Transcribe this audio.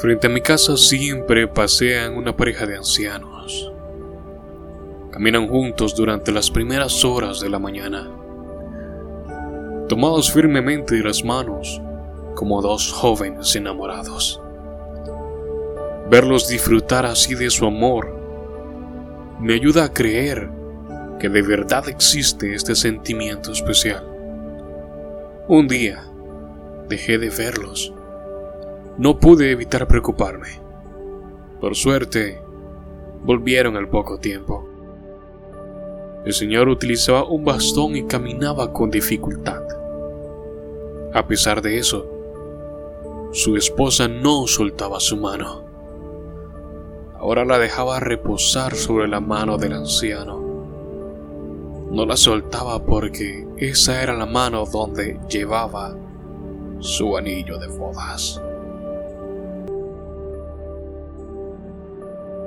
Frente a mi casa siempre pasean una pareja de ancianos. Caminan juntos durante las primeras horas de la mañana, tomados firmemente de las manos como dos jóvenes enamorados. Verlos disfrutar así de su amor me ayuda a creer que de verdad existe este sentimiento especial. Un día dejé de verlos. No pude evitar preocuparme. Por suerte, volvieron al poco tiempo. El señor utilizaba un bastón y caminaba con dificultad. A pesar de eso, su esposa no soltaba su mano. Ahora la dejaba reposar sobre la mano del anciano. No la soltaba porque esa era la mano donde llevaba su anillo de bodas.